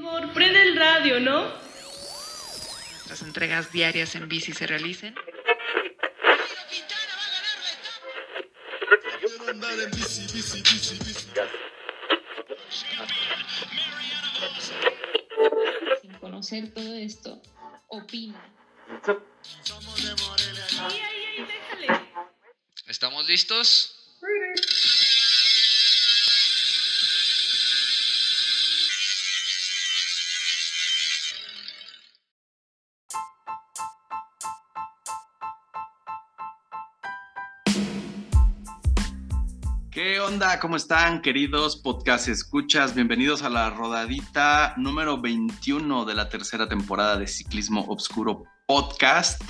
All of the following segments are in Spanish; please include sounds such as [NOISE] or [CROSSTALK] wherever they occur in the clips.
Amor, prende el radio, ¿no? Las entregas diarias en bici se realicen. Sin conocer todo esto, opina. ¿Estamos listos? Onda? ¿Cómo están, queridos podcast escuchas? Bienvenidos a la rodadita número 21 de la tercera temporada de Ciclismo Obscuro Podcast.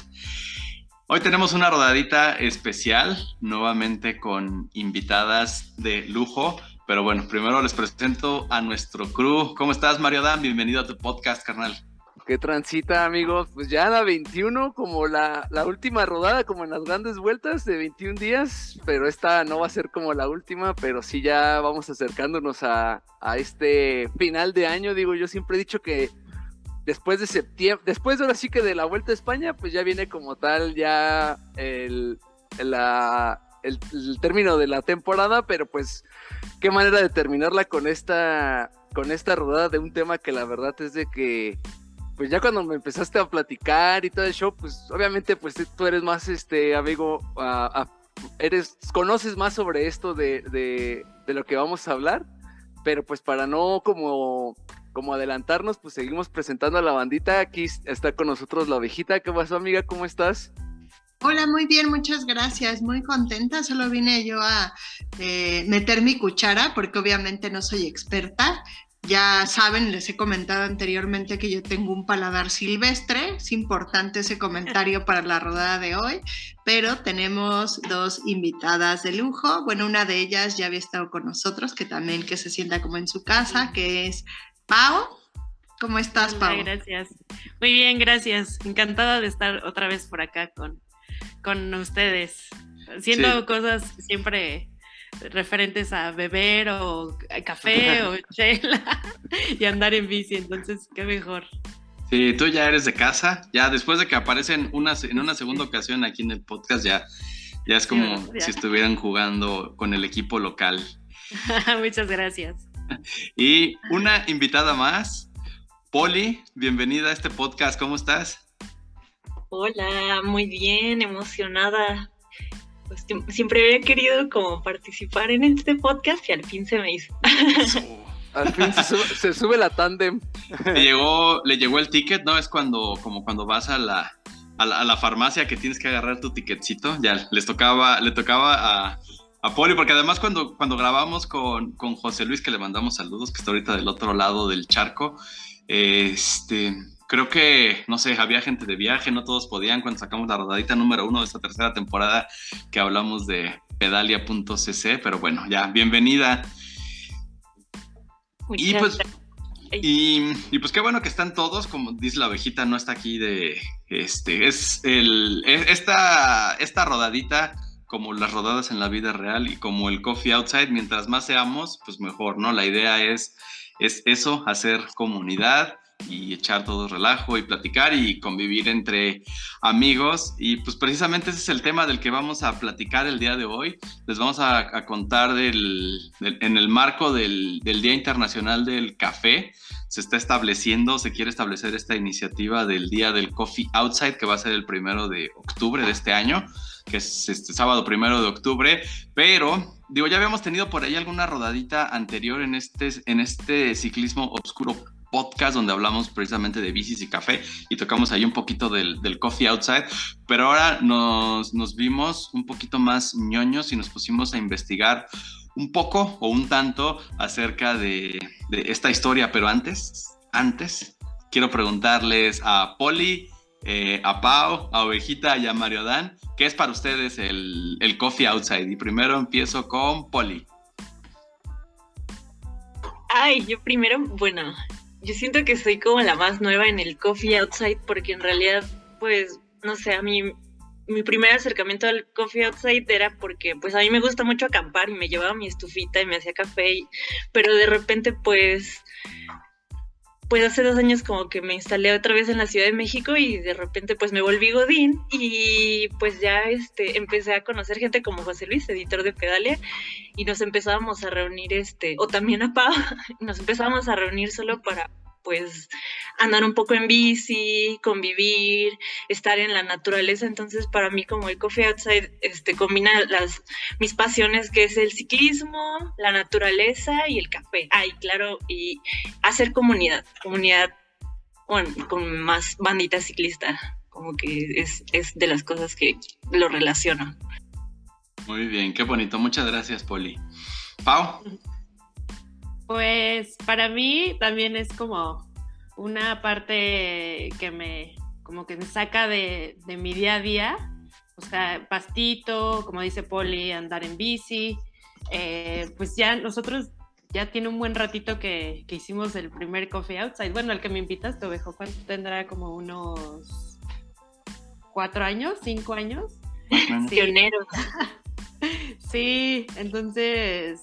Hoy tenemos una rodadita especial, nuevamente con invitadas de lujo. Pero bueno, primero les presento a nuestro crew. ¿Cómo estás, Mario Dan? Bienvenido a tu podcast, carnal. ¿Qué transita, amigos? Pues ya la 21, como la, la última rodada, como en las grandes vueltas de 21 días, pero esta no va a ser como la última, pero sí ya vamos acercándonos a, a este final de año. Digo, yo siempre he dicho que después de septiembre, después de ahora sí que de la Vuelta a España, pues ya viene como tal ya el, la, el término de la temporada, pero pues qué manera de terminarla con esta, con esta rodada de un tema que la verdad es de que pues ya cuando me empezaste a platicar y todo el show, pues obviamente pues tú eres más este amigo, ah, ah, eres, conoces más sobre esto de, de, de lo que vamos a hablar, pero pues para no como, como adelantarnos, pues seguimos presentando a la bandita, aquí está con nosotros la ovejita, ¿qué pasó amiga? ¿Cómo estás? Hola, muy bien, muchas gracias. Muy contenta. Solo vine yo a eh, meter mi cuchara porque obviamente no soy experta. Ya saben, les he comentado anteriormente que yo tengo un paladar silvestre. Es importante ese comentario [LAUGHS] para la rodada de hoy, pero tenemos dos invitadas de lujo. Bueno, una de ellas ya había estado con nosotros, que también que se sienta como en su casa, que es Pau. ¿Cómo estás, Pau? Hola, gracias. Muy bien, gracias. Encantada de estar otra vez por acá con, con ustedes, haciendo Sí. cosas siempre referentes a beber o a café o chela [LAUGHS] y andar en bici, entonces qué mejor. Sí, tú ya eres de casa. Ya después de que aparecen una, en una segunda ocasión aquí en el podcast, ya, ya es como Sí, si estuvieran jugando con el equipo local. [LAUGHS] Muchas gracias. Y una invitada más, Poli, bienvenida a este podcast. ¿Cómo estás? Hola, muy bien, emocionada. Siem- siempre había querido como participar en este podcast y al fin se me hizo. [LAUGHS] Al fin se sube, se sube la tándem. Le llegó, le llegó el ticket, ¿no? Es cuando, como cuando vas a la, a la, a la farmacia que tienes que agarrar tu ticketcito. Ya les tocaba, le tocaba a, a Poli, porque además cuando, cuando grabamos con, con José Luis, que le mandamos saludos, que está ahorita del otro lado del charco, este, creo que, no sé, había gente de viaje, no todos podían cuando sacamos la rodadita número uno de esta tercera temporada que hablamos de pedalia.cc, pero bueno, ya, bienvenida. Muchas Y pues, y, y pues qué bueno que están todos, como dice la ovejita, no está aquí de, este, es el, es- esta, esta rodadita, como las rodadas en la vida real y como el coffee outside, mientras más seamos, pues mejor, ¿no? La idea es, es eso, hacer comunidad y echar todo relajo y platicar y convivir entre amigos. Y pues precisamente ese es el tema del que vamos a platicar el día de hoy. Les vamos a, a contar del, del- en el marco del, del Día Internacional del Café. Se está estableciendo, se quiere establecer esta iniciativa del Día del Coffee Outside, que va a ser el primero de octubre de este año, que es este sábado primero de octubre. Pero, digo, ya habíamos tenido por ahí alguna rodadita anterior en este, en este ciclismo obscuro podcast donde hablamos precisamente de bicis y café y tocamos ahí un poquito del, coffee outside, pero ahora nos, vimos un poquito más ñoños y nos pusimos a investigar un poco o un tanto acerca de, de esta historia, pero antes, antes, quiero preguntarles a Poli, eh, a Pau, a Ovejita y a Mario Dan, ¿qué es para ustedes el, el coffee outside? Y primero empiezo con Poli. Ay, yo primero, bueno, yo siento que soy como la más nueva en el coffee outside porque en realidad, pues, no sé, a mí mi primer acercamiento al coffee outside era porque pues a mí me gusta mucho acampar y me llevaba mi estufita y me hacía café, pero de repente pues pues hace dos años como que me instalé otra vez en la Ciudad de México y de repente pues me volví Godín y pues ya este, empecé a conocer gente como José Luis, editor de Pedalia, y nos empezábamos a reunir, este, o también a Pau, [LAUGHS] nos empezábamos a reunir solo para pues andar un poco en bici, convivir, estar en la naturaleza. Entonces, para mí como el Coffee Outside este, combina las, mis pasiones, que es el ciclismo, la naturaleza y el café. Ah, y claro, y hacer comunidad, comunidad con, con más bandita ciclista, como que es, es de las cosas que lo relaciono. Muy bien, qué bonito. Muchas gracias, Poli. Pau. Pues para mí también es como una parte que me, como que me saca de, mi día a día. O sea, pastito, como dice Poli, andar en bici. Eh, pues ya nosotros ya tiene un buen ratito que, hicimos el primer Coffee Outside. Bueno, el que me invitas, te ovejo, ¿cuánto tendrá? Como unos cuatro años, cinco años. Pionero. [LAUGHS] sí, entonces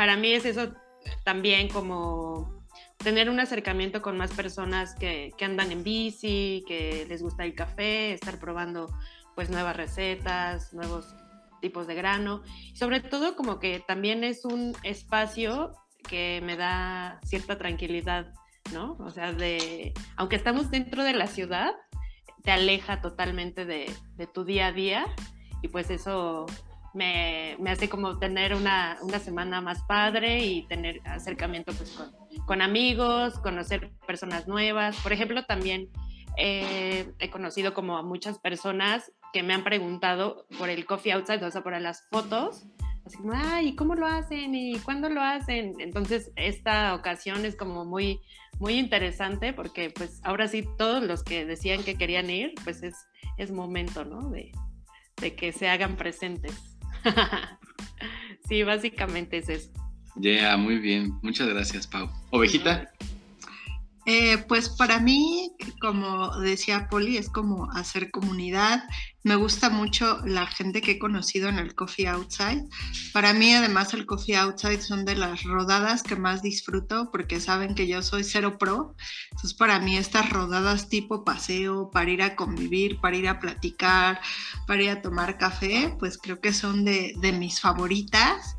para mí es eso también como tener un acercamiento con más personas que, andan en bici, que les gusta el café, estar probando pues nuevas recetas, nuevos tipos de grano. Y sobre todo como que también es un espacio que me da cierta tranquilidad, ¿no? O sea, de, aunque estamos dentro de la ciudad, te aleja totalmente de, de tu día a día y pues eso me, hace como tener una, semana más padre y tener acercamiento pues, con, amigos, conocer personas nuevas. Por ejemplo, también eh, he conocido como a muchas personas que me han preguntado por el coffee outside, o sea, por las fotos. Así como, ay, ¿cómo lo hacen? ¿Y cuándo lo hacen? Entonces, esta ocasión es como muy, muy interesante porque pues ahora sí todos los que decían que querían ir, pues es, es momento, ¿no? De, de que se hagan presentes. [LAUGHS] sí, básicamente es eso. Ya, muy bien. Muchas gracias, Pau. Ovejita. Eh, pues para mí, como decía Poli, es como hacer comunidad. Me gusta mucho la gente que he conocido en el Coffee Outside. Para mí, además, el Coffee Outside son de las rodadas que más disfruto porque saben que yo soy cero pro. Entonces, para mí, estas rodadas tipo paseo, para ir a convivir, para ir a platicar, para ir a tomar café, pues creo que son de, de mis favoritas.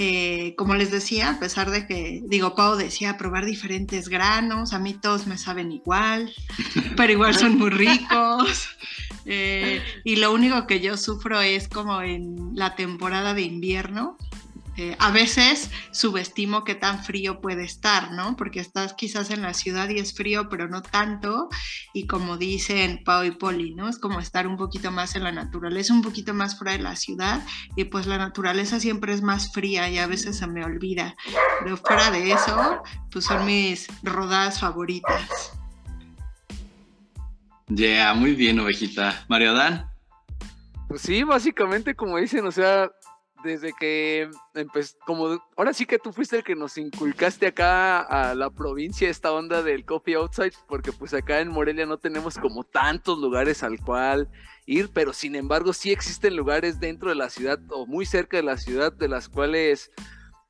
Eh, como les decía, a pesar de que, digo, Pau decía probar diferentes granos, a mí todos me saben igual, [LAUGHS] pero igual son muy ricos. Eh, y lo único que yo sufro es como en la temporada de invierno, eh, a veces subestimo qué tan frío puede estar, ¿no? Porque estás quizás en la ciudad y es frío, pero no tanto. Y como dicen Pau y Poli, ¿no? Es como estar un poquito más en la naturaleza, un poquito más fuera de la ciudad. Y pues la naturaleza siempre es más fría y a veces se me olvida. Pero fuera de eso, pues son mis rodadas favoritas. Ya, muy bien, ovejita. Mario Dan. Pues sí, básicamente como dicen, o sea, desde que empezó, como ahora sí que tú fuiste el que nos inculcaste acá a la provincia esta onda del coffee outside, porque pues acá en Morelia no tenemos como tantos lugares al cual ir, pero sin embargo sí existen lugares dentro de la ciudad o muy cerca de la ciudad de las cuales,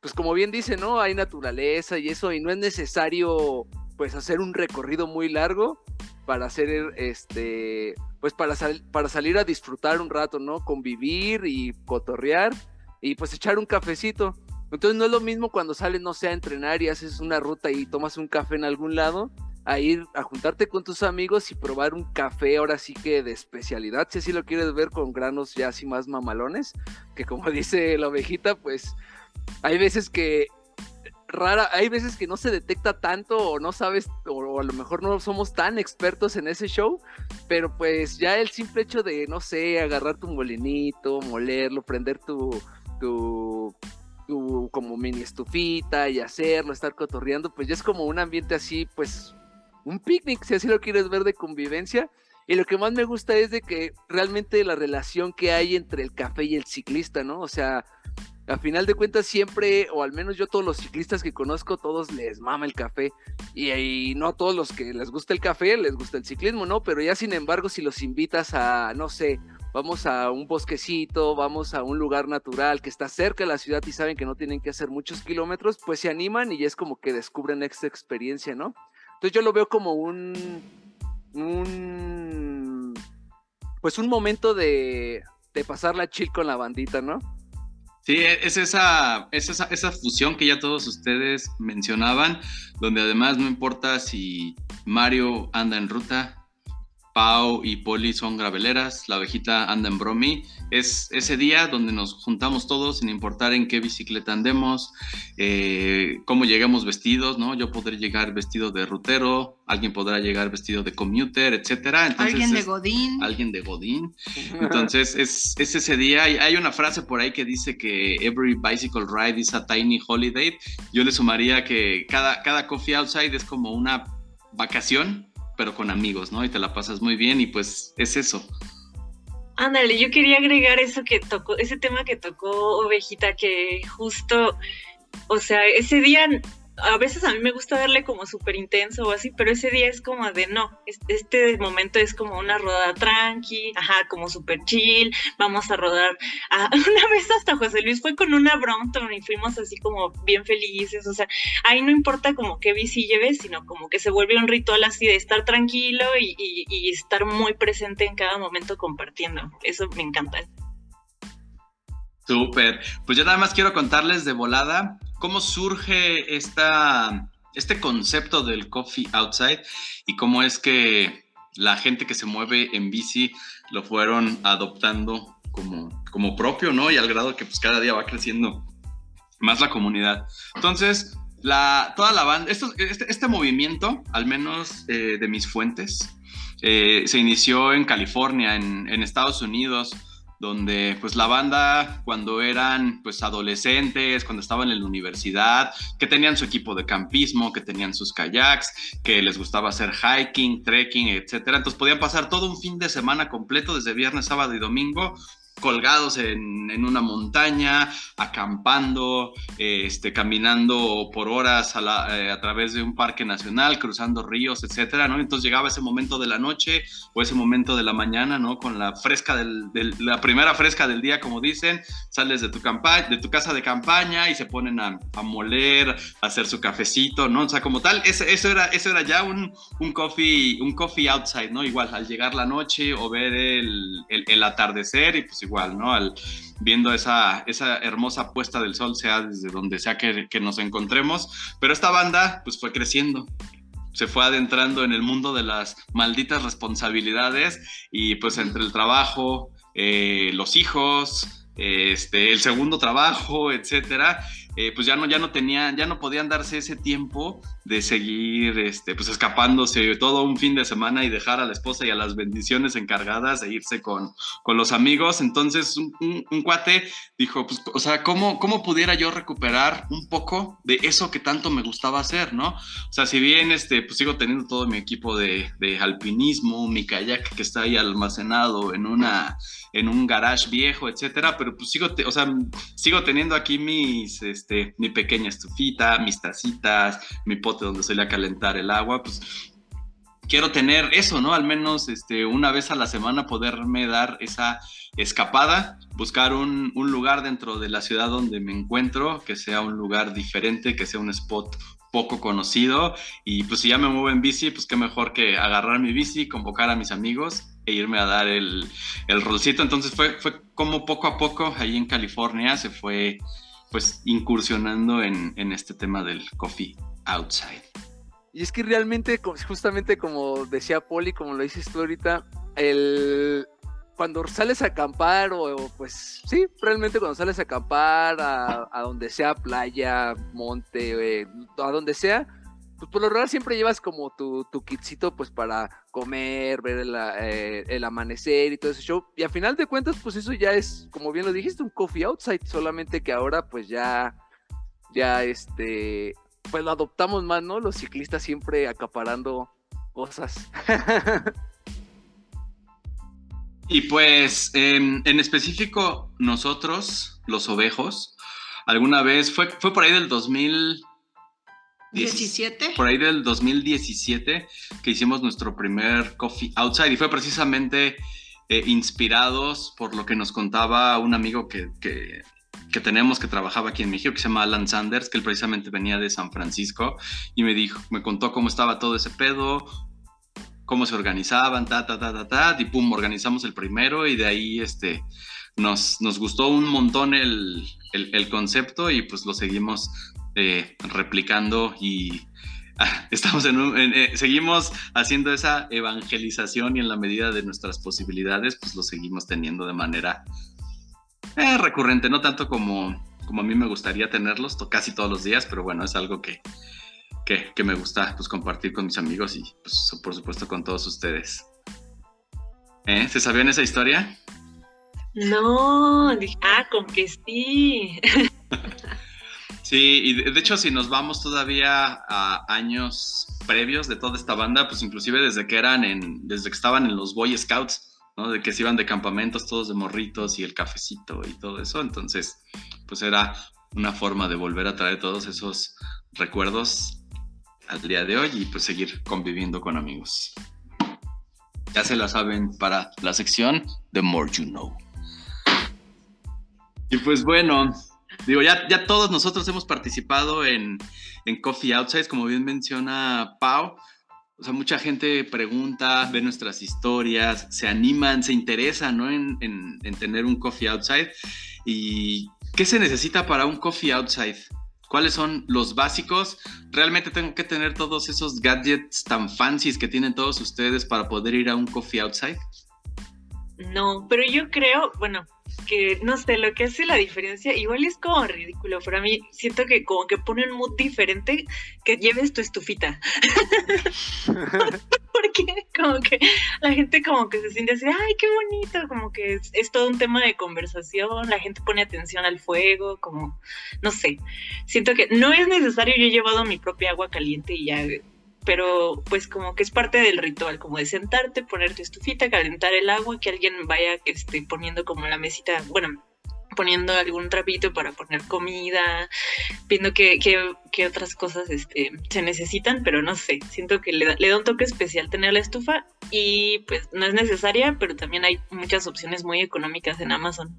pues como bien dice, ¿no? Hay naturaleza y eso y no es necesario pues hacer un recorrido muy largo para hacer este pues para, para salir a disfrutar un rato, ¿no? Convivir y cotorrear y pues echar un cafecito. Entonces no es lo mismo cuando sales, no sé, a entrenar y haces una ruta y tomas un café en algún lado, a ir a juntarte con tus amigos y probar un café ahora sí que de especialidad, si así lo quieres ver con granos ya así más mamalones, que como [LAUGHS] dice la ovejita, pues hay veces que rara, hay veces que no se detecta tanto o no sabes, o, a lo mejor no somos tan expertos en ese show, pero pues ya el simple hecho de, no sé, agarrar tu molinito, molerlo, prender tu, tu, tu como mini estufita y hacerlo, estar cotorreando, pues ya es como un ambiente así, pues un picnic, si así lo quieres ver de convivencia. Y lo que más me gusta es de que realmente la relación que hay entre el café y el ciclista, ¿no? O sea, a final de cuentas siempre, o al menos yo todos los ciclistas que conozco, todos les mama el café. Y, no a todos los que les gusta el café les gusta el ciclismo, ¿no? Pero ya sin embargo, si los invitas a, no sé, vamos a un bosquecito, vamos a un lugar natural que está cerca de la ciudad y saben que no tienen que hacer muchos kilómetros, pues se animan y es como que descubren esta experiencia, ¿no? Entonces yo lo veo como un, un pues un momento de, de pasarla chill con la bandita, ¿no? Sí, es esa, es esa, esa fusión que ya todos ustedes mencionaban, donde además no importa si Mario anda en ruta, Pau y Poli son graveleras, la abejita anda en Bromi. Es ese día donde nos juntamos todos, sin importar en qué bicicleta andemos, eh, cómo lleguemos vestidos, ¿no? Yo podré llegar vestido de rutero, alguien podrá llegar vestido de commuter, etcétera. alguien de Godín. Alguien de Godín. [LAUGHS] Entonces es, es ese día. Y hay una frase por ahí que dice que every bicycle ride is a tiny holiday. Yo le sumaría que cada, cada coffee outside es como una vacación pero con amigos, ¿no? Y te la pasas muy bien y pues es eso. Ándale, yo quería agregar eso que tocó, ese tema que tocó Ovejita, que justo, o sea, ese día a veces a mí me gusta darle como súper intenso o así, pero ese día es como de no, este momento es como una rodada tranqui, ajá, como súper chill, vamos a rodar. [LAUGHS] Ah, una vez hasta José Luis fue con una Brompton y fuimos así como bien felices, o sea, ahí no importa como qué bici lleves, sino como que se vuelve un ritual así de estar tranquilo y, y estar muy presente en cada momento compartiendo. Eso me encanta. Súper. Pues yo nada más quiero contarles de volada cómo surge esta, este concepto del coffee outside y cómo es que la gente que se mueve en bici lo fueron adoptando como, como propio, ¿no? Y al grado que pues cada día va creciendo más la comunidad. Entonces, la, toda la banda, este, este, movimiento, al menos eh, de mis fuentes, eh, se inició en California, en Estados Unidos, donde pues la banda cuando eran pues adolescentes, cuando estaban en la universidad, que tenían su equipo de campismo, que tenían sus kayaks, que les gustaba hacer hiking, trekking, etcétera, entonces podían pasar todo un fin de semana completo desde viernes, sábado y domingo colgados en, en, una montaña, acampando, este, caminando por horas a, la, eh, a, través de un parque nacional, cruzando ríos, etcétera, ¿no? Entonces llegaba ese momento de la noche o ese momento de la mañana, ¿no? Con la fresca del, del la primera fresca del día, como dicen, sales de tu, de tu casa de campaña y se ponen a, a, moler, a hacer su cafecito, ¿no? O sea, como tal, eso, eso, era, eso era ya un, un, coffee, un coffee outside, ¿no? Igual, al llegar la noche o ver el, el, el atardecer y pues igual, ¿no? Al, viendo esa, esa hermosa puesta del sol, sea desde donde sea que, que, nos encontremos. Pero esta banda, pues fue creciendo. Se fue adentrando en el mundo de las malditas responsabilidades y pues entre el trabajo, eh, los hijos, este, el segundo trabajo, etcétera, eh, pues ya no, ya no tenían, ya no podían darse ese tiempo de seguir este, pues escapándose todo un fin de semana y dejar a la esposa y a las bendiciones encargadas de irse con, con los amigos. Entonces un, un, cuate dijo, pues, o sea, ¿cómo, ¿cómo pudiera yo recuperar un poco de eso que tanto me gustaba hacer, no? O sea, si bien este, pues sigo teniendo todo mi equipo de, de alpinismo, mi kayak que está ahí almacenado en una en un garage viejo, etcétera, pero pues sigo, o sea, sigo teniendo aquí mis, este, mi pequeña estufita, mis tacitas, mi pot donde se le a calentar el agua, pues quiero tener eso, ¿no? Al menos este, una vez a la semana poderme dar esa escapada, buscar un, un, lugar dentro de la ciudad donde me encuentro, que sea un lugar diferente, que sea un spot poco conocido y pues si ya me muevo en bici, pues qué mejor que agarrar mi bici, convocar a mis amigos e irme a dar el, el rolcito. Entonces fue, fue como poco a poco ahí en California se fue pues incursionando en, en este tema del coffee outside. Y es que realmente, justamente como decía Poli, como lo dices tú ahorita, el, cuando sales a acampar, o, pues sí, realmente cuando sales a acampar a, a donde sea playa, monte, eh, a donde sea, pues por lo general siempre llevas como tu, tu kitcito pues para comer, ver el, eh, el, amanecer y todo ese show. Y a final de cuentas, pues eso ya es, como bien lo dijiste, un coffee outside, solamente que ahora pues ya, ya este, pues lo adoptamos más, ¿no? Los ciclistas siempre acaparando cosas. [LAUGHS] y pues en, en, específico nosotros, los ovejos, alguna vez, fue, fue por ahí del 2000... 17. Por ahí del 2017 que hicimos nuestro primer Coffee Outside y fue precisamente eh, inspirados por lo que nos contaba un amigo que, que que tenemos que trabajaba aquí en México, que se llama Alan Sanders, que él precisamente venía de San Francisco y me dijo, me contó cómo estaba todo ese pedo, cómo se organizaban, ta, ta, ta, ta, ta, y pum, organizamos el primero y de ahí este, nos, nos gustó un montón el, el, el concepto y pues lo seguimos eh, replicando y [LAUGHS] ah, estamos en, un, en eh, seguimos haciendo esa evangelización y en la medida de nuestras posibilidades pues lo seguimos teniendo de manera eh, recurrente, no tanto como, como a mí me gustaría tenerlos to- casi todos los días, pero bueno, es algo que, que, que me gusta pues, compartir con mis amigos y pues, por supuesto con todos ustedes. ¿Eh? ¿Se sabían esa historia? No, dije, ah, con que sí. [LAUGHS] Sí, y de, de hecho si nos vamos todavía a años previos de toda esta banda, pues inclusive desde que eran en, desde que estaban en los Boy Scouts, ¿no? De que se iban de campamentos todos de morritos y el cafecito y todo eso, entonces pues era una forma de volver a traer todos esos recuerdos al día de hoy y pues seguir conviviendo con amigos. Ya se la saben para la sección The More You Know. Y pues bueno, digo, ya, ya todos nosotros hemos participado en, en Coffee Outside, como bien menciona Pau. O sea, mucha gente pregunta, ve nuestras historias, se animan, se interesan ¿no? en, en- en tener un Coffee Outside. ¿Y qué se necesita para un Coffee Outside? ¿Cuáles son los básicos? ¿Realmente tengo que tener todos esos gadgets tan fancies que tienen todos ustedes para poder ir a un Coffee Outside? No, pero yo creo, bueno, que no sé, lo que hace la diferencia, igual es como ridículo, pero a mí siento que como que pone un mood diferente que lleves tu estufita. [LAUGHS] Porque como que la gente como que se siente así, ay, qué bonito, como que es, es todo un tema de conversación, la gente pone atención al fuego, como, no sé, siento que no es necesario, yo he llevado mi propia agua caliente y ya pero pues como que es parte del ritual, como de sentarte, poner tu estufita, calentar el agua, que alguien vaya este, poniendo como la mesita, bueno, poniendo algún trapito para poner comida, viendo qué, qué- qué otras cosas este, se necesitan, pero no sé, siento que le da, le da un toque especial tener la estufa y pues no es necesaria, pero también hay muchas opciones muy económicas en Amazon.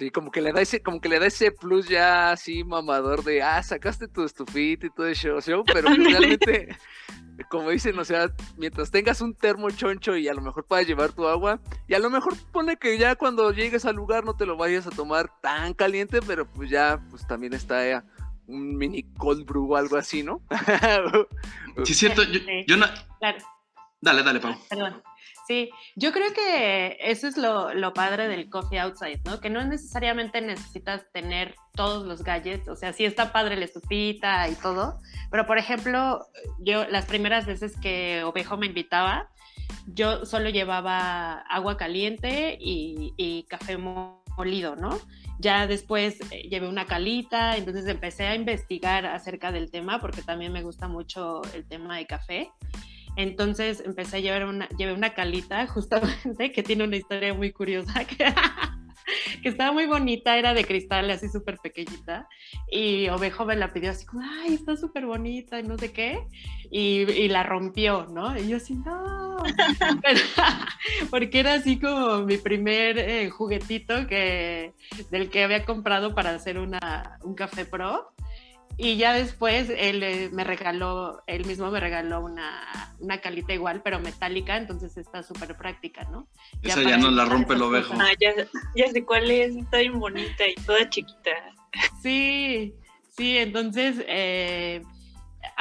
Sí, como que le da ese, como que le da ese plus ya así mamador de ah, sacaste tu estufita y todo show", pero pues realmente, como dicen, o sea, mientras tengas un termo choncho y a lo mejor puedas llevar tu agua, y a lo mejor pone que ya cuando llegues al lugar no te lo vayas a tomar tan caliente, pero pues ya, pues también está eh, un mini cold brew o algo así, ¿no? [LAUGHS] Sí, es cierto. Yo, yo no... Claro. Dale, dale, Pau. Perdón. Sí, yo creo que eso es lo, lo padre del coffee outside, ¿no? Que no necesariamente necesitas tener todos los gadgets, o sea, sí está padre la estufita y todo, pero por ejemplo, yo las primeras veces que Ovejo me invitaba, yo solo llevaba agua caliente y, y café mo- molido, ¿no? Ya después eh, llevé una calita, entonces empecé a investigar acerca del tema porque también me gusta mucho el tema de café. Entonces empecé a llevar una, llevé una calita [LAUGHS] justamente que tiene una historia muy curiosa, [LAUGHS] que, que estaba muy bonita, era de cristal, así súper pequeñita, y Ovejo me la pidió así como, ay, está súper bonita, y no sé qué, y, y la rompió, ¿no? Y yo así, no, [LAUGHS] Pero- porque era así como mi primer eh, juguetito que, del que había comprado para hacer una, un café pro. Y ya después él eh, me regaló, él mismo me regaló una, una calita igual, pero metálica, entonces está súper práctica, ¿no? Esa para ya no la rompe el ovejo. Ah, ya, ya sé cuál es, está bien bonita y toda chiquita. Sí, sí, entonces, eh,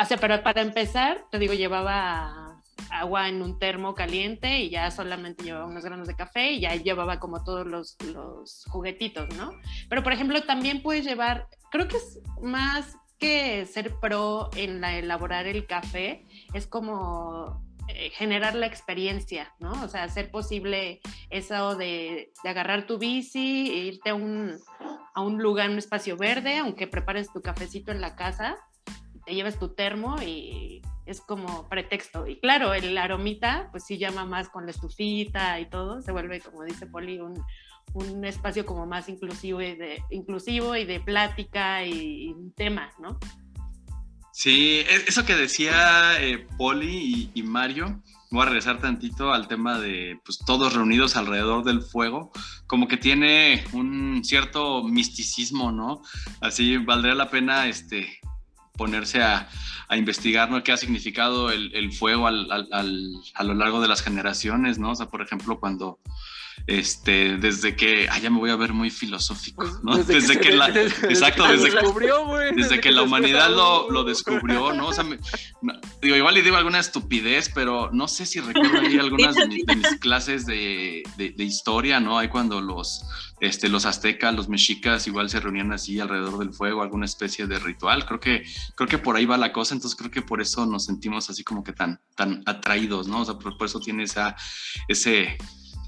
o sea, pero para empezar, te digo, llevaba agua en un termo caliente y ya solamente llevaba unos granos de café y ya llevaba como todos los, los juguetitos, ¿no? Pero, por ejemplo, también puedes llevar, creo que es más que ser pro en la, elaborar el café, es como eh, generar la experiencia, ¿no? O sea, hacer posible eso de, agarrar tu bici, e irte a un, a un lugar, un espacio verde, aunque prepares tu cafecito en la casa, te lleves tu termo y es como pretexto. Y claro, el aromita, pues sí llama más con la estufita y todo, se vuelve, como dice Poli, un, un espacio como más inclusivo y de, inclusivo y de plática y, y un tema, ¿no? Sí, e- eso que decía eh, Poli y, Mario, voy a regresar tantito al tema de pues, todos reunidos alrededor del fuego, como que tiene un cierto misticismo, ¿no? Así valdría la pena este, ponerse a, investigar ¿no? qué ha significado el, fuego al, a lo largo de las generaciones, ¿no? O sea, por ejemplo, cuando este, desde que, ah, ya me voy a ver muy filosófico, ¿no? Desde, desde que, que, la, desde, exacto, desde, descubrió, güey, desde, que, la humanidad lo, lo, descubrió, ¿no? O sea, me, no, digo, igual le digo alguna estupidez, pero no sé si recuerdo ahí [LAUGHS] algunas de, mis, de mis clases de, historia, ¿no? Ahí cuando los, este, los aztecas, los mexicas igual se reunían así alrededor del fuego, alguna especie de ritual. Creo que, creo que por ahí va la cosa, entonces creo que por eso nos sentimos así como que tan, tan atraídos, ¿no? O sea, por, por eso tiene esa, ese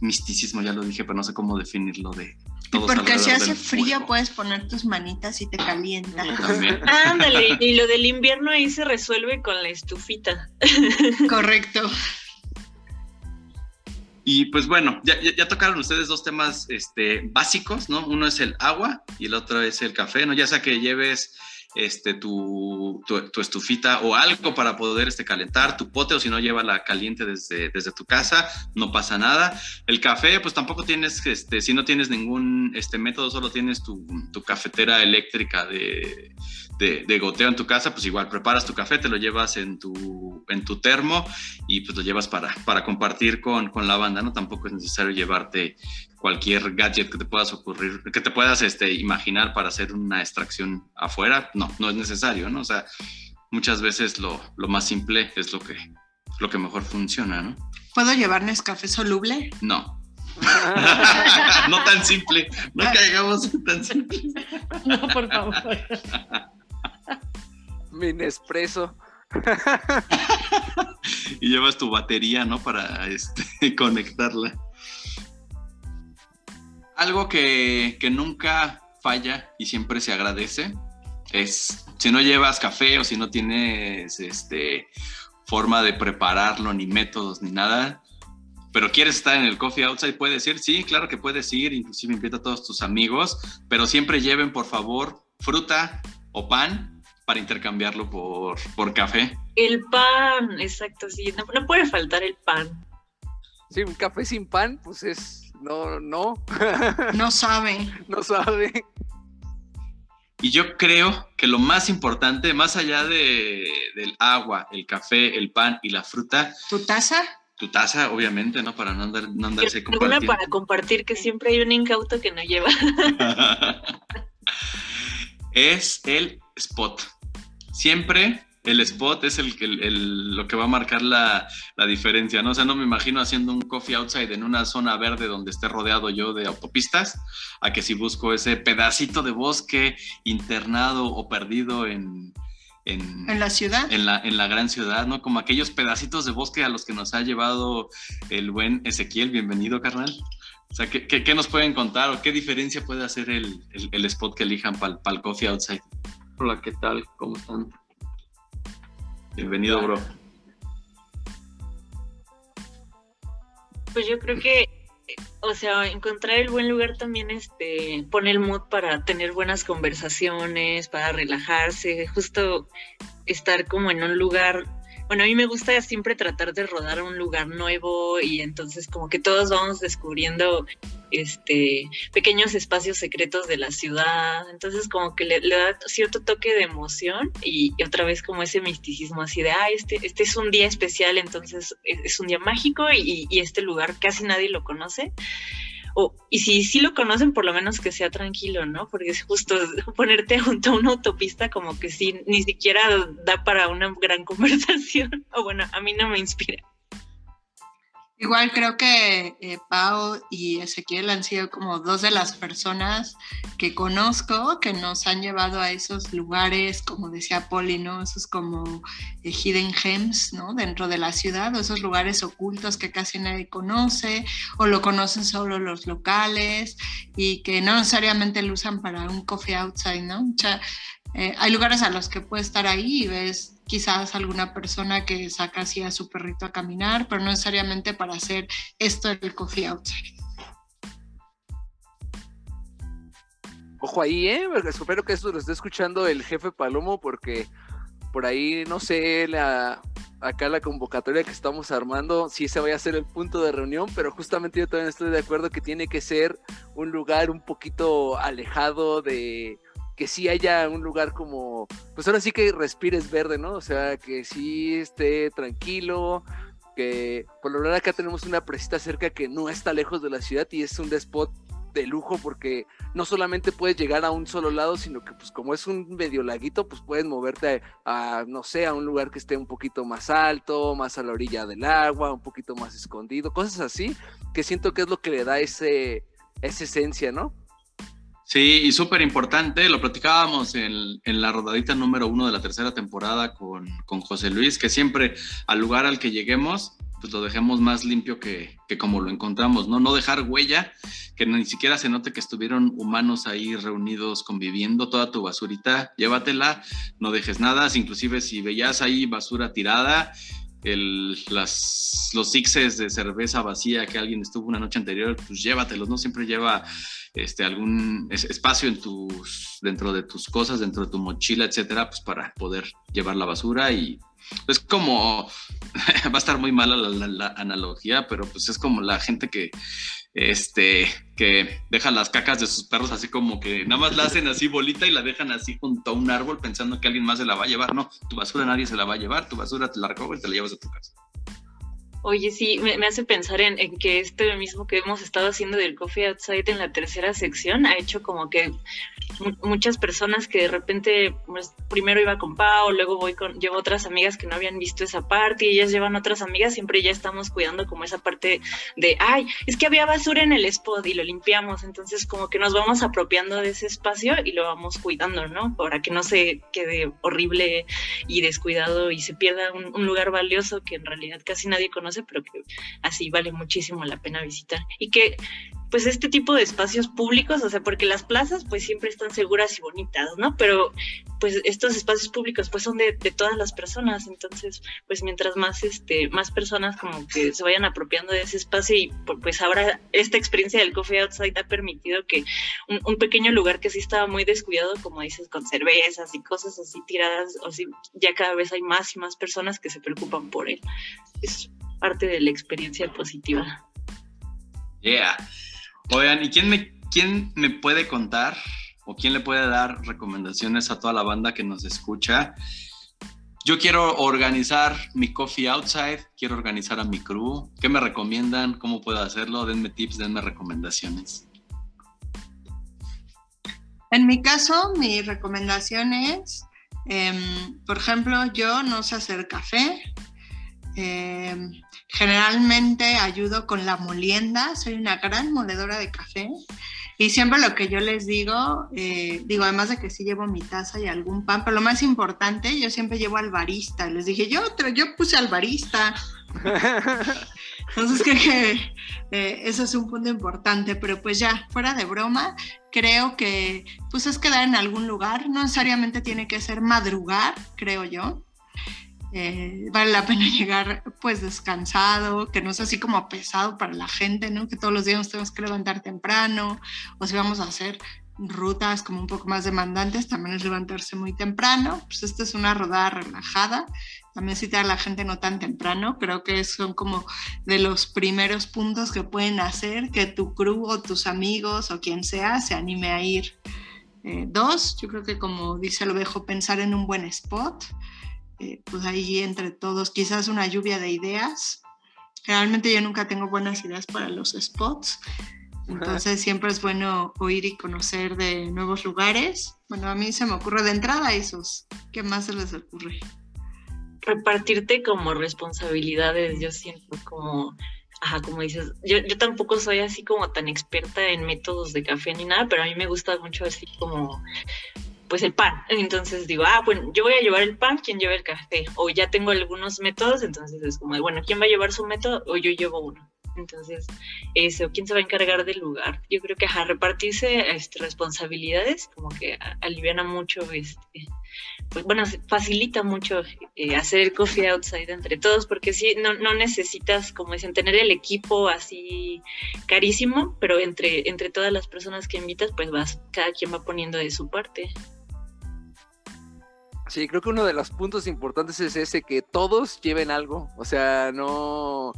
misticismo, ya lo dije, pero no sé cómo definirlo de... Todos Porque si hace frío fuego. puedes poner tus manitas y te calienta. [LAUGHS] Ándale, y lo del invierno ahí se resuelve con la estufita. [LAUGHS] Correcto. Y pues bueno, ya, ya, ya, tocaron ustedes dos temas este, básicos, ¿no? Uno es el agua y el otro es el café, ¿no? Ya sea que lleves este, tu, tu, tu, estufita o algo para poder este, calentar tu pote o si no llévala caliente desde, desde tu casa, no pasa nada. El café, pues tampoco tienes, este, si no tienes ningún este, método, solo tienes tu cafetera eléctrica de, de, de, goteo en tu casa, pues igual preparas tu café, te lo llevas en tu, en tu termo y pues lo llevas para, para compartir con, con la banda, ¿no? Tampoco es necesario llevarte cualquier gadget que te puedas ocurrir, que te puedas este, imaginar para hacer una extracción afuera, no, no es necesario, ¿no? O sea, muchas veces lo, lo más simple es lo que, lo que mejor funciona, ¿no? ¿Puedo llevar Nescafé soluble? No. [LAUGHS] no tan simple, no caigamos tan simple. [LAUGHS] No, por favor. [LAUGHS] Mi Nespresso. [LAUGHS] y llevas tu batería, ¿no? Para este, [LAUGHS] conectarla. Algo que, que, nunca falla y siempre se agradece es si no llevas café o si no tienes este, forma de prepararlo, ni métodos, ni nada, pero quieres estar en el coffee outside, puedes ir, sí, claro que puedes ir, inclusive invita a todos tus amigos, pero siempre lleven por favor fruta o pan para intercambiarlo por, por café. El pan, exacto, sí, no, no puede faltar el pan. Sí, un café sin pan, pues es no, no. [LAUGHS] No sabe. no sabe. Y yo creo que lo más importante, más allá de, del agua, el café, el pan y la fruta. ¿Tu taza? Tu taza, obviamente, ¿no? Para no, andar, no andarse compartiendo. Una para compartir, que siempre hay un incauto que no lleva. [LAUGHS] es el spot. Siempre el spot es el, el, el, lo que va a marcar la, la, diferencia, ¿no? O sea, no me imagino haciendo un coffee outside en una zona verde donde esté rodeado yo de autopistas, a que si busco ese pedacito de bosque internado o perdido en... En, ¿En la ciudad. En la, en la gran ciudad, ¿no? Como aquellos pedacitos de bosque a los que nos ha llevado el buen Ezequiel. Bienvenido, carnal. O sea, ¿qué, qué, qué nos pueden contar o qué diferencia puede hacer el spot que elijan para el coffee outside? Hola, ¿qué tal? ¿Cómo están? Bienvenido, bro. Pues yo creo que, o sea, encontrar el buen lugar también este, pone el mood para tener buenas conversaciones, para relajarse, justo estar como en un lugar bueno, a mí me gusta siempre tratar de rodar un lugar nuevo y entonces como que todos vamos descubriendo este pequeños espacios secretos de la ciudad, entonces como que le, da cierto toque de emoción y, otra vez como ese misticismo así de, ah, este, este es un día especial, entonces es, un día mágico y, este lugar casi nadie lo conoce o, y si sí lo conocen, por lo menos que sea tranquilo, ¿no? Porque es justo [LAUGHS] ponerte junto a una autopista como que sí, ni siquiera da para una gran [LAUGHS] conversación, o bueno, a mí no me inspira. Igual creo que eh, Pau y Ezequiel han sido como dos de las personas que conozco que nos han llevado a esos lugares, como decía Poli, ¿no? Esos como eh, hidden gems, ¿no? Dentro de la ciudad, esos lugares ocultos que casi nadie conoce, o lo conocen solo los locales, y que no necesariamente lo usan para un coffee outside, ¿no? Eh, hay lugares a los que puedes estar ahí y ves quizás alguna persona que saca así a su perrito a caminar, pero no necesariamente para hacer esto del coffee outside. Ojo ahí, ¿eh? Espero que esto lo esté escuchando el jefe Palomo porque por ahí, no sé, la, acá la convocatoria que estamos armando, sí se vaya a ser el punto de reunión, pero justamente yo también estoy de acuerdo que tiene que ser un lugar un poquito alejado de que sí haya un lugar como, pues ahora sí que respires verde, ¿no? O sea, que sí esté tranquilo, que por lo menos acá tenemos una presita cerca que no está lejos de la ciudad y es un spot de lujo porque no solamente puedes llegar a un solo lado, sino que pues como es un medio laguito, pues puedes moverte a, no sé, a un lugar que esté un poquito más alto, más a la orilla del agua, un poquito más escondido, cosas así, que siento que es lo que le da ese, esa esencia, ¿no? Sí, y súper importante, lo platicábamos en, en, la rodadita número uno de la tercera temporada con, con José Luis, que siempre al lugar al que lleguemos, pues lo dejemos más limpio que, que, como lo encontramos, ¿no? No dejar huella, que ni siquiera se note que estuvieron humanos ahí reunidos conviviendo, toda tu basurita, llévatela, no dejes nada, inclusive si veías ahí basura tirada, el, las, los sixes de cerveza vacía que alguien estuvo una noche anterior, pues llévatelos, ¿no? Siempre lleva este, algún espacio dentro de tus cosas, dentro de tu mochila, etcétera, pues para poder llevar la basura y es como, [LAUGHS] va a estar muy mala la, analogía, pero pues es como la gente que, este, que deja las cacas de sus perros así como que nada más la hacen así bolita y la dejan así junto a un árbol pensando que alguien más se la va a llevar. No, tu basura nadie se la va a llevar, tu basura te la recoges y te la llevas a tu casa. Oye, sí, me, hace pensar en, que este mismo que hemos estado haciendo del Coffee Outside en la tercera sección ha hecho como que muchas personas que de repente, pues, primero iba con Pau, luego voy con, llevo otras amigas que no habían visto esa parte y ellas llevan otras amigas, siempre ya estamos cuidando como esa parte de, ay, es que había basura en el spot y lo limpiamos, entonces como que nos vamos apropiando de ese espacio y lo vamos cuidando, ¿no? Para que no se quede horrible y descuidado y se pierda un, un lugar valioso que en realidad casi nadie conoce pero que así vale muchísimo la pena visitar. Y que pues este tipo de espacios públicos, o sea, porque las plazas pues siempre están seguras y bonitas, ¿no? Pero pues estos espacios públicos pues son de, todas las personas, entonces pues mientras más este más personas como que se vayan apropiando de ese espacio y pues ahora esta experiencia del Coffee Outside ha permitido que un, pequeño lugar que sí estaba muy descuidado, como dices, con cervezas y cosas así tiradas, o sí, ya cada vez hay más y más personas que se preocupan por él. Es parte de la experiencia positiva. Yeah. Oigan, ¿y quién me, quién me puede contar o quién le puede dar recomendaciones a toda la banda que nos escucha? Yo quiero organizar mi coffee outside, quiero organizar a mi crew. ¿Qué me recomiendan? ¿Cómo puedo hacerlo? Denme tips, denme recomendaciones. En mi caso, mi recomendación es, em, por ejemplo, yo no sé hacer café, Em, generalmente ayudo con la molienda, soy una gran moledora de café. Y siempre lo que yo les digo, eh, digo, además de que sí llevo mi taza y algún pan, pero lo más importante, yo siempre llevo al barista. Les dije, yo, yo puse al barista. Entonces creo que eh, eso es un punto importante, pero pues ya, fuera de broma, creo que pues es quedar en algún lugar, no necesariamente tiene que ser madrugar, creo yo. Eh, vale la pena [LAUGHS] llegar pues descansado, que no es así como pesado para la gente, ¿no? Que todos los días nos tenemos que levantar temprano, o si vamos a hacer rutas como un poco más demandantes, también es levantarse muy temprano. Pues esta es una rodada relajada. También citar a la gente no tan temprano. Creo que son como de los primeros puntos que pueden hacer que tu crew o tus amigos o quien sea se anime a ir. Eh, dos, yo creo que como dice el ovejo, pensar en un buen spot. Eh, pues ahí entre todos, quizás una lluvia de ideas. Realmente yo nunca tengo buenas ideas para los spots, entonces siempre es bueno oír y conocer de nuevos lugares. Bueno, a mí se me ocurre de entrada esos. ¿Qué más se les ocurre? Repartirte como responsabilidades, yo siento como ajá, como dices, yo, yo, tampoco soy así como tan experta en métodos de café ni nada, pero a mí me gusta mucho así como pues el pan. Entonces digo, ah, bueno, yo voy a llevar el pan, ¿quién lleva el café? O ya tengo algunos métodos, entonces es como, bueno, ¿quién va a llevar su método? O yo llevo uno. Entonces, eso, ¿quién se va a encargar del lugar? Yo creo que a repartirse este, responsabilidades como que aliviana mucho, este, pues bueno, facilita mucho eh, hacer el coffee outside entre todos, porque sí, no, no necesitas, como dicen, tener el equipo así carísimo, pero entre, entre todas las personas que invitas, pues vas, cada quien va poniendo de su parte. Sí, creo que uno de los puntos importantes es ese, que todos lleven algo. O sea, no,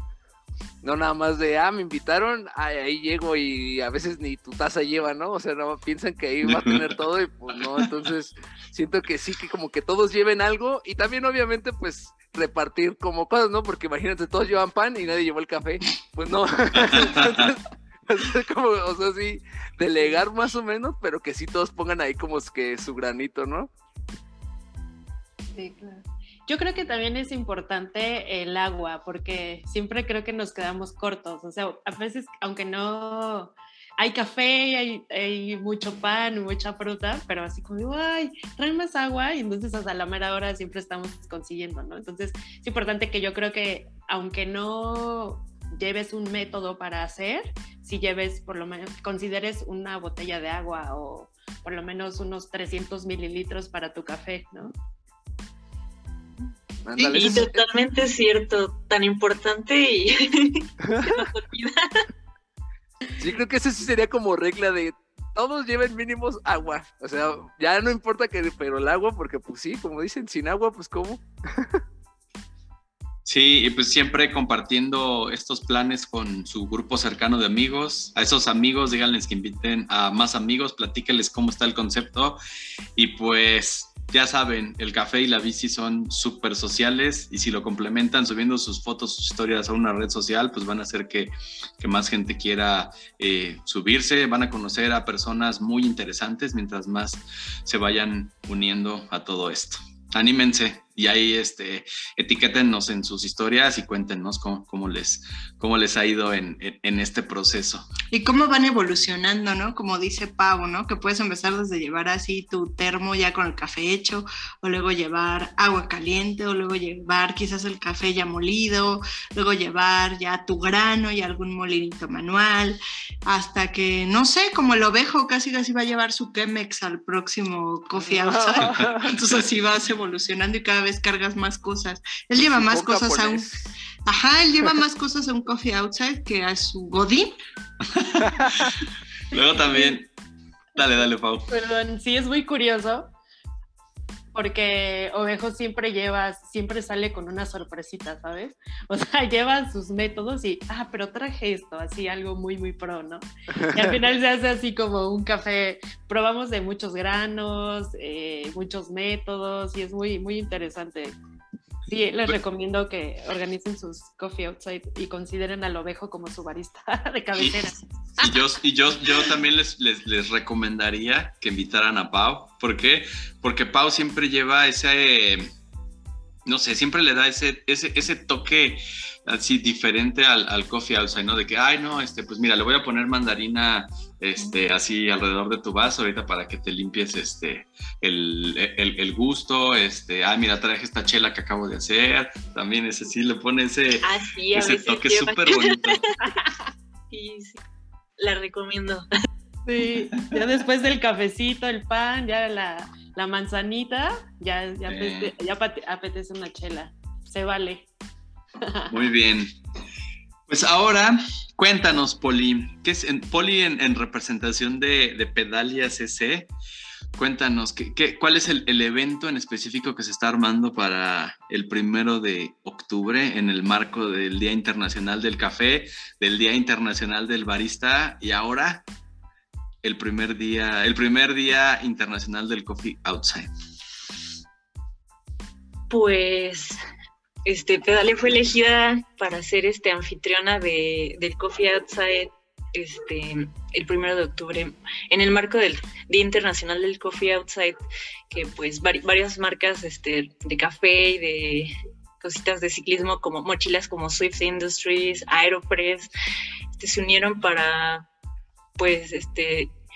no nada más de, ah, me invitaron, ahí llego y a veces ni tu taza lleva, ¿no? O sea, no piensan que ahí va a tener todo y pues no. Entonces, siento que sí, que como que todos lleven algo y también obviamente pues repartir como cosas, ¿no? Porque imagínate, todos llevan pan y nadie llevó el café. Pues no. [LAUGHS] Entonces, como, o sea, sí, delegar más o menos, pero que sí todos pongan ahí como que su granito, ¿no? Sí, claro. Yo creo que también es importante el agua, porque siempre creo que nos quedamos cortos. O sea, a veces, aunque no hay café, hay, hay mucho pan, mucha fruta, pero así como digo, ay, trae más agua, y entonces hasta la mera hora siempre estamos consiguiendo, ¿no? Entonces es importante que yo creo que, aunque no lleves un método para hacer, si lleves, por lo menos, consideres una botella de agua o por lo menos unos 300 mililitros para tu café, ¿no? Y totalmente cierto, tan importante y [LAUGHS] Sí, creo que eso sí sería como regla de todos lleven mínimos agua. O sea, ya no importa que, pero el agua, porque pues sí, como dicen, sin agua, pues cómo. Sí, y pues siempre compartiendo estos planes con su grupo cercano de amigos. A esos amigos, díganles que inviten a más amigos, platíquenles cómo está el concepto. Y pues ya saben, el café y la bici son súper sociales y si lo complementan subiendo sus fotos, sus historias a una red social, pues van a hacer que, más gente quiera eh, subirse, van a conocer a personas muy interesantes mientras más se vayan uniendo a todo esto. Anímense, y ahí este, etiquétenos en sus historias y cuéntenos cómo, les, cómo les ha ido en, este proceso. Y cómo van evolucionando, ¿no? Como dice Pau, ¿no? Que puedes empezar desde llevar así tu termo ya con el café hecho, o luego llevar agua caliente, o luego llevar quizás el café ya molido, luego llevar ya tu grano y algún molinito manual, hasta que, no sé, como el ovejo casi casi va a llevar su Chemex al próximo [LAUGHS] Coffee Outside. [LAUGHS] Entonces así vas evolucionando y cada vez cargas más cosas. Él lleva más cosas a un... Ajá, él lleva más cosas a un coffee outside que a su godín. [LAUGHS] [LAUGHS] Luego también... Dale, dale, Pau. Perdón, sí es muy curioso porque Ovejo siempre lleva, siempre sale con una sorpresita, ¿sabes? [LAUGHS] O sea, lleva sus métodos y, ah, pero traje esto, así algo muy, muy pro, ¿no? Y al final se hace así como un café, probamos de muchos granos, eh, muchos métodos y es muy, muy interesante Sí, les recomiendo que organicen sus coffee outside y consideren al ovejo como su barista [LAUGHS] de cabecera. Y, yo, y yo, yo también les, les, recomendaría que invitaran a Pau. ¿Por qué? Porque Pau siempre lleva ese, no sé, siempre le da ese, ese, ese toque así diferente al, al, coffee outside, ¿no? De que, ay, no, este, pues mira, le voy a poner mandarina este, así alrededor de tu vaso ahorita para que te limpies este, el, el, gusto, este, ah, mira, traje esta chela que acabo de hacer, también ese sí le pone ese, ese toque súper bonito. [LAUGHS] sí, sí, la recomiendo. Sí, ya después del cafecito, el pan, ya la, la manzanita, ya, ya, ya apetece una chela, se vale. Muy bien. Pues ahora, cuéntanos, Poli, ¿qué es en, Poli en, representación de, Pedalia CC? Cuéntanos, ¿qué, cuál es el, evento en específico que se está armando para el primero de octubre en el marco del Día Internacional del Café, del Día Internacional del Barista y ahora el primer día, el primer día internacional del Coffee Outside? Pues este, Pedale fue elegida para ser este, anfitriona de, del Coffee Outside este, el primero de octubre en el marco del Día Internacional del Coffee Outside, que pues varias marcas este, de café y de cositas de ciclismo como mochilas como Swift Industries, Aeropress, este, se unieron para pues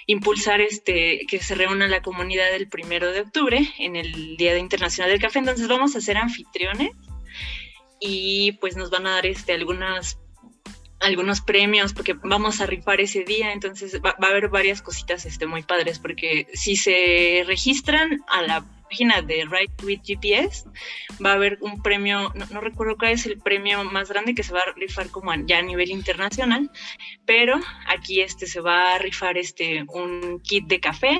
impulsar este que se reúna la comunidad el primero de octubre en el Día Internacional del Café. Entonces vamos a ser anfitriones y pues nos van a dar este, algunas algunos premios porque vamos a rifar ese día, entonces va, a haber varias cositas este, muy padres porque si se registran a la página de Right with GPS va a haber un premio, no, recuerdo cuál es el premio más grande que se va a rifar como ya a nivel internacional, pero aquí este se va a rifar este un kit de café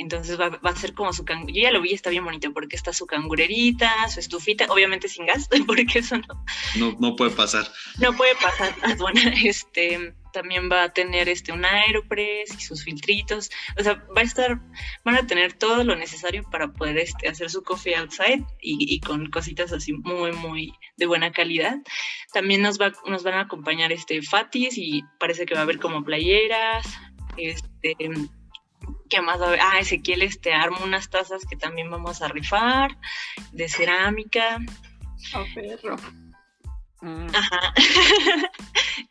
Entonces va, va a ser como su cangurerita. Yo ya lo vi, está bien bonito porque está su cangurerita, su estufita, obviamente sin gas, [LAUGHS] porque eso no, No, no puede pasar. no puede pasar. [LAUGHS] Bueno, este también va a tener este un Aeropress y sus filtritos. O sea, va a estar, van a tener todo lo necesario para poder este, hacer su coffee outside y, y con cositas así muy, muy de buena calidad. También nos, va, nos van a acompañar este Fatis y parece que va a haber como playeras. Este, ¿Qué más va a haber? Ah, Ezequiel este, arma unas tazas que también vamos a rifar de cerámica. Oh, perro. Mm, Ajá. [LAUGHS]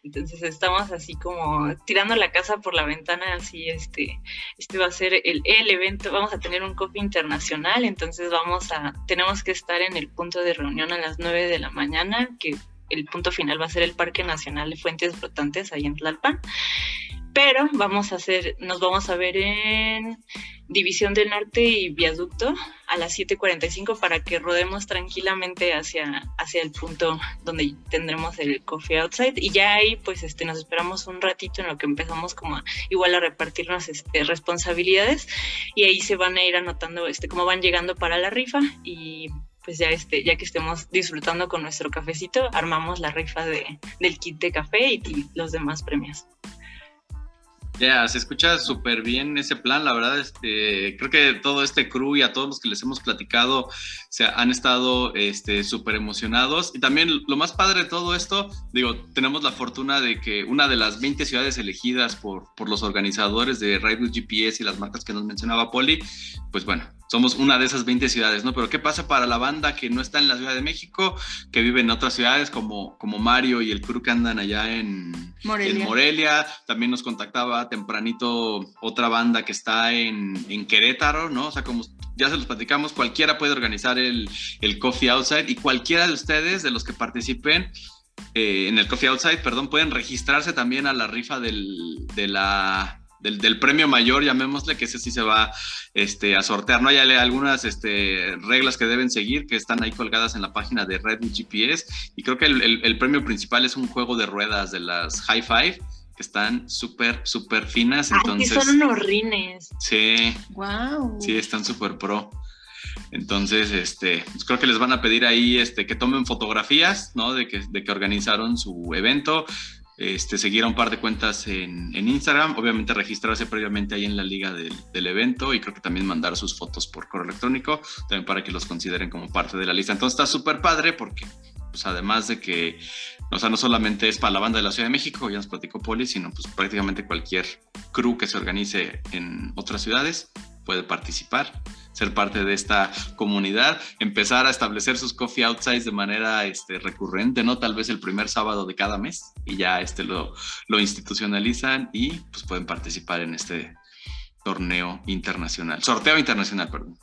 Entonces estamos así como tirando la casa por la ventana, así este, este va a ser el, el evento, vamos a tener un coffee internacional, entonces vamos a, tenemos que estar en el punto de reunión a las 9 de la mañana, que el punto final va a ser el Parque Nacional de Fuentes Flotantes ahí en Tlalpan. Pero vamos a hacer, nos vamos a ver en División del Norte y Viaducto a las 7:45 para que rodemos tranquilamente hacia, hacia el punto donde tendremos el coffee outside y ya ahí pues este nos esperamos un ratito en lo que empezamos como igual a repartirnos este, responsabilidades y ahí se van a ir anotando este cómo van llegando para la rifa y pues ya este ya que estemos disfrutando con nuestro cafecito armamos la rifa de, del kit de café y, y los demás premios. Ya, se escucha súper bien ese plan, la verdad, este, creo que todo este crew y a todos los que les hemos platicado se han estado este, súper emocionados. Y también lo más padre de todo esto, digo, tenemos la fortuna de que una de las 20 ciudades elegidas por, por los organizadores de Ride with GPS y las marcas que nos mencionaba Poli, pues bueno, somos una de esas 20 ciudades, ¿no? Pero ¿qué pasa para la banda que no está en la Ciudad de México, que vive en otras ciudades como, como Mario y el crew que andan allá en Morelia. en Morelia? También nos contactaba tempranito otra banda que está en, en Querétaro, ¿no? O sea, como ya se los platicamos, cualquiera puede organizar el, el Coffee Outside y cualquiera de ustedes, de los que participen, eh, en el Coffee Outside, perdón, pueden registrarse también a la rifa del, de la, del, del premio mayor, llamémosle, que ese sí se va este, a sortear. No hay algunas este, reglas que deben seguir que están ahí colgadas en la página de Red GPS. Y creo que el, el- el premio principal es un juego de ruedas de las High Five que están súper, súper finas. Ay, Entonces, que son unos rines. sí, Wow. Sí, están súper pro. Entonces, este, pues creo que les van a pedir ahí este, que tomen fotografías, ¿no? De que, de que organizaron su evento, este, seguir a un par de cuentas en, Instagram, obviamente registrarse previamente ahí en la liga del, del evento y creo que también mandar sus fotos por correo electrónico, también para que los consideren como parte de la lista. Entonces está súper padre porque, pues además de que, o sea, no solamente es para la banda de la Ciudad de México, ya nos platicó Poli, sino pues prácticamente cualquier crew que se organice en otras ciudades puede participar, ser parte de esta comunidad, empezar a establecer sus coffee outsides de manera este, recurrente, ¿no? Tal vez el primer sábado de cada mes y ya este, lo, lo institucionalizan y pues pueden participar en este torneo internacional, sorteo internacional, perdón.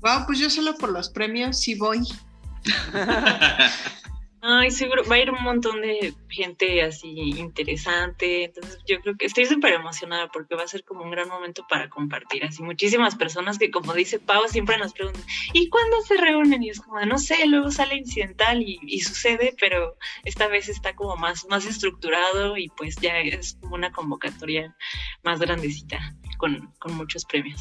Wow, pues yo solo por los premios sí voy. [LAUGHS] Ay, seguro, va a ir un montón de gente así interesante. Entonces, yo creo que estoy súper emocionada porque va a ser como un gran momento para compartir. Así, muchísimas personas que, como dice Pau, siempre nos preguntan, ¿y cuándo se reúnen? Y es como, no sé, luego sale incidental y, y sucede, pero esta vez está como más, más estructurado y pues ya es como una convocatoria más grandecita con, con muchos premios.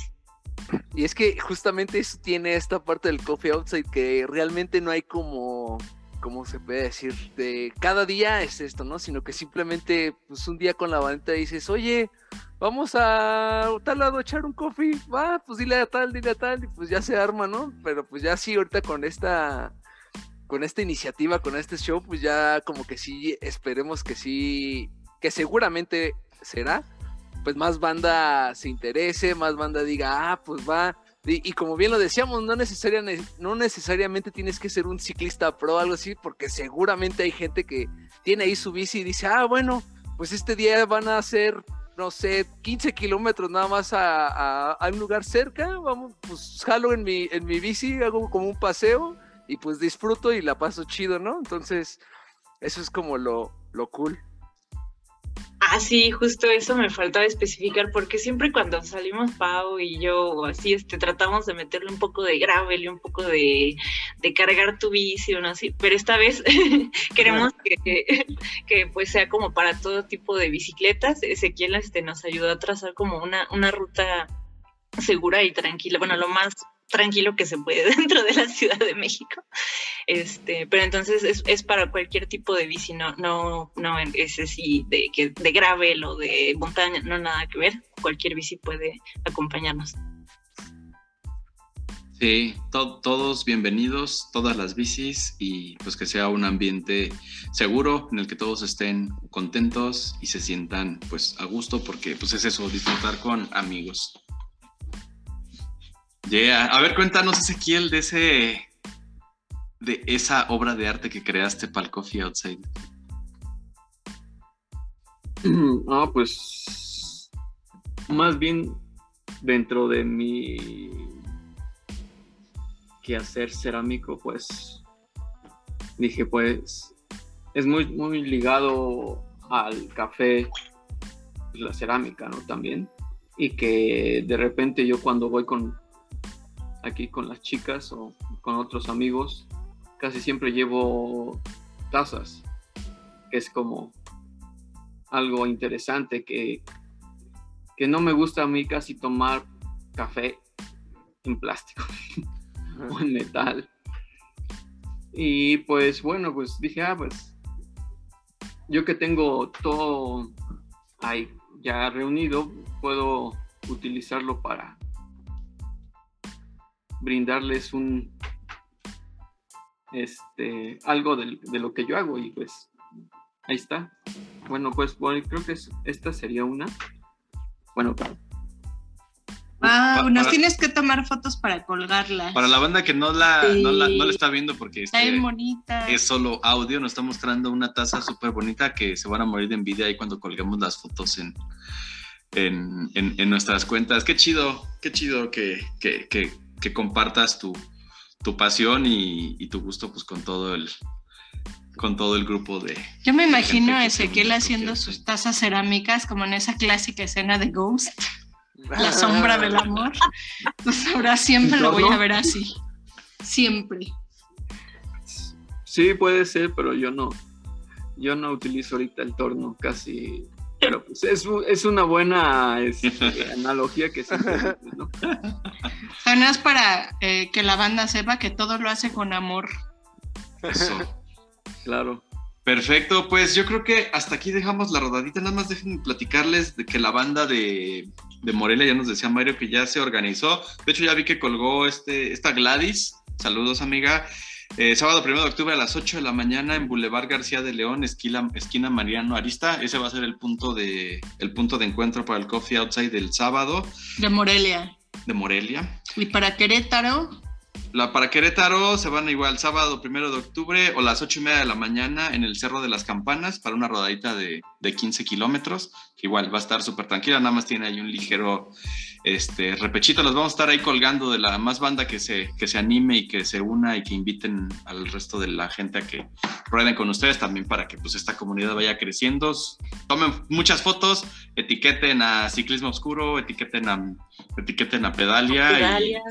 Y es que justamente eso tiene esta parte del coffee outside que realmente no hay como, ¿cómo se puede decir? De cada día es esto, ¿no? Sino que simplemente, pues un día con la bandita dices, oye, vamos a tal lado a echar un coffee, va, pues dile a tal, dile a tal, y pues ya se arma, ¿no? Pero pues ya sí, ahorita con esta, con esta iniciativa, con este show, pues ya como que sí, esperemos que sí, que seguramente será pues más banda se interese, más banda diga, ah, pues va. Y, como bien lo decíamos, no, necesaria, no necesariamente tienes que ser un ciclista pro o algo así, porque seguramente hay gente que tiene ahí su bici y dice, ah, bueno, pues este día van a hacer, no sé, 15 kilómetros nada más a, a- a un lugar cerca, vamos, pues jalo en mi, en mi bici, hago como un paseo y pues disfruto y la paso chido, ¿no? Entonces, eso es como lo, lo cool. Ah, sí, justo eso me faltaba especificar, porque siempre cuando salimos Pau y yo así, este, tratamos de meterle un poco de gravel y un poco de, de cargar tu bici o no así, pero esta vez [LAUGHS] queremos que, [LAUGHS] que, pues sea como para todo tipo de bicicletas. Ezequiel este, nos ayudó a trazar como una, una ruta segura y tranquila, bueno, lo más tranquilo que se puede [LAUGHS] dentro de la Ciudad de México. Este, pero entonces es, es para cualquier tipo de bici, no, no, no es así de, que, de gravel o de montaña, no nada que ver. Cualquier bici puede acompañarnos. Sí, todos bienvenidos, todas las bicis y pues que sea un ambiente seguro en el que todos estén contentos y se sientan pues a gusto porque pues es eso, disfrutar con amigos. Yeah. A ver, cuéntanos, Ezequiel, de ese. de esa obra de arte que creaste para el Coffee Outside. Ah, pues. Más bien dentro de mi quehacer cerámico, pues. Dije, pues. Es muy, muy ligado al café, pues, la cerámica, ¿no? También. Y que de repente yo cuando voy con aquí con las chicas o con otros amigos, casi siempre llevo tazas, que es como algo interesante que, que no me gusta a mí casi tomar café en plástico [LAUGHS] o en metal. Y pues bueno, pues dije, ah, pues yo que tengo todo ahí ya reunido, puedo utilizarlo para brindarles un este algo de, lo que yo hago y pues ahí está. Bueno, pues creo que esta sería una. Bueno, claro. Ah, nos tienes que tomar fotos para colgarla. Para la banda que no la, no la, está viendo porque está este bonita. es solo audio, nos está mostrando una taza súper bonita que se van a morir de envidia ahí cuando colguemos las fotos en, en, nuestras cuentas. Qué chido, qué chido que, que, que compartas tu, pasión y, tu gusto pues con todo el con todo el grupo de yo me imagino a Ezequiel haciendo sus tazas cerámicas como en esa clásica escena de Ghost [LAUGHS] la sombra del amor. Pues ahora siempre lo voy a ver así. Siempre. Sí puede ser pero yo no yo no utilizo ahorita el torno casi pero pues es, una buena este, [LAUGHS] analogía que se ¿no? es para eh, que la banda sepa que todo lo hace con amor. Eso. claro. Perfecto, pues yo creo que hasta aquí dejamos la rodadita. Nada más dejen platicarles de que la banda de, de Morelia, ya nos decía Mario, que ya se organizó. De hecho, ya vi que colgó este, esta Gladys. Saludos, amiga. Eh, sábado 1 de octubre a las 8 de la mañana en Boulevard García de León, esquina, esquina Mariano Arista. Ese va a ser el punto, de, el punto de encuentro para el Coffee Outside del sábado. De Morelia. De Morelia. ¿Y para Querétaro? La para Querétaro se van igual sábado primero de octubre o las ocho y media de la mañana en el Cerro de las Campanas para una rodadita de, de 15 kilómetros, igual va a estar súper tranquila, nada más tiene ahí un ligero este, repechito. Los vamos a estar ahí colgando de la más banda que se, que se anime y que se una y que inviten al resto de la gente a que rueden con ustedes también para que pues esta comunidad vaya creciendo. Tomen muchas fotos, etiqueten a Ciclismo Oscuro, etiqueten a, etiqueten a Pedalia. Pedalia.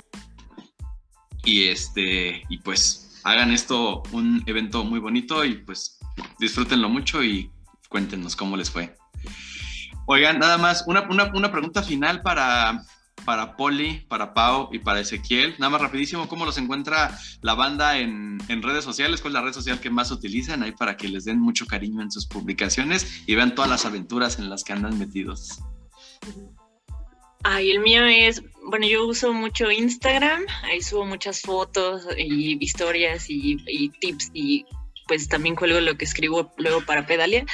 Este, y pues hagan esto un evento muy bonito y pues disfrútenlo mucho y cuéntenos cómo les fue. Oigan, nada más, una, pregunta final para, para Poli, para Pau y para Ezequiel. Nada más rapidísimo, ¿cómo los encuentra la banda en, en, redes sociales? ¿Cuál es la red social que más utilizan ahí para que les den mucho cariño en sus publicaciones y vean todas las aventuras en las que andan metidos? Ay, el mío es, bueno, yo uso mucho Instagram, ahí subo muchas fotos y historias y, tips y pues también cuelgo lo que escribo luego para Pedalia.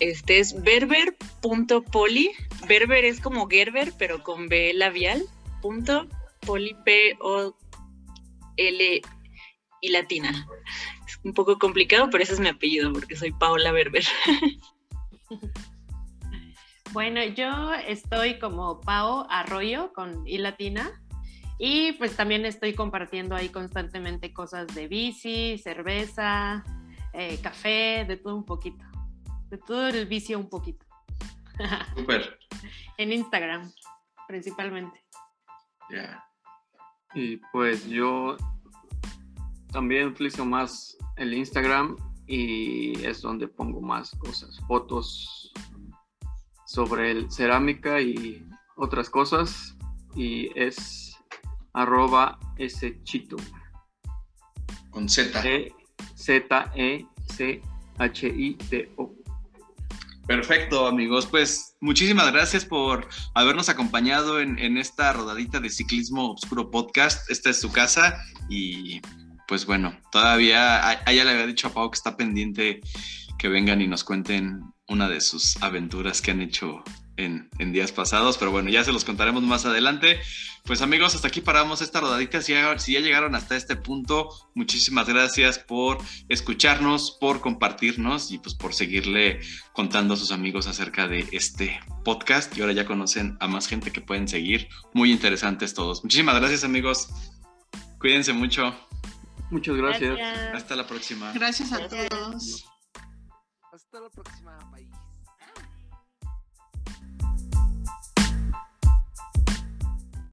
Este es berber.poli. Berber es como Gerber, pero con B labial. Punto poli, P O L y latina. Es un poco complicado, pero ese es mi apellido porque soy Paola Berber. [LAUGHS] Bueno, yo estoy como Pao Arroyo con I latina y pues también estoy compartiendo ahí constantemente cosas de bici, cerveza, eh, café, de todo un poquito, de todo el vicio un poquito. [LAUGHS] Súper. en Instagram, principalmente. Ya. Y pues yo también utilizo más el Instagram y es donde pongo más cosas, fotos sobre el cerámica y otras cosas y es arroba chito Con Z. E Z E C H I T O. Perfecto, amigos. Pues muchísimas gracias por habernos acompañado en, en esta rodadita de Ciclismo Obscuro Podcast. Esta es su casa y pues bueno, todavía a, a ella le había dicho a Pau que está pendiente que vengan y nos cuenten una de sus aventuras que han hecho en, en, días pasados, pero bueno, ya se los contaremos más adelante. Pues amigos, hasta aquí paramos esta rodadita. Si ya, si ya llegaron hasta este punto, muchísimas gracias por escucharnos, por compartirnos y pues por seguirle contando a sus amigos acerca de este podcast. Y ahora ya conocen a más gente que pueden seguir. Muy interesantes todos. Muchísimas gracias amigos. Cuídense mucho. Muchas gracias. Gracias. Hasta la próxima. Gracias a todos. Hasta la próxima.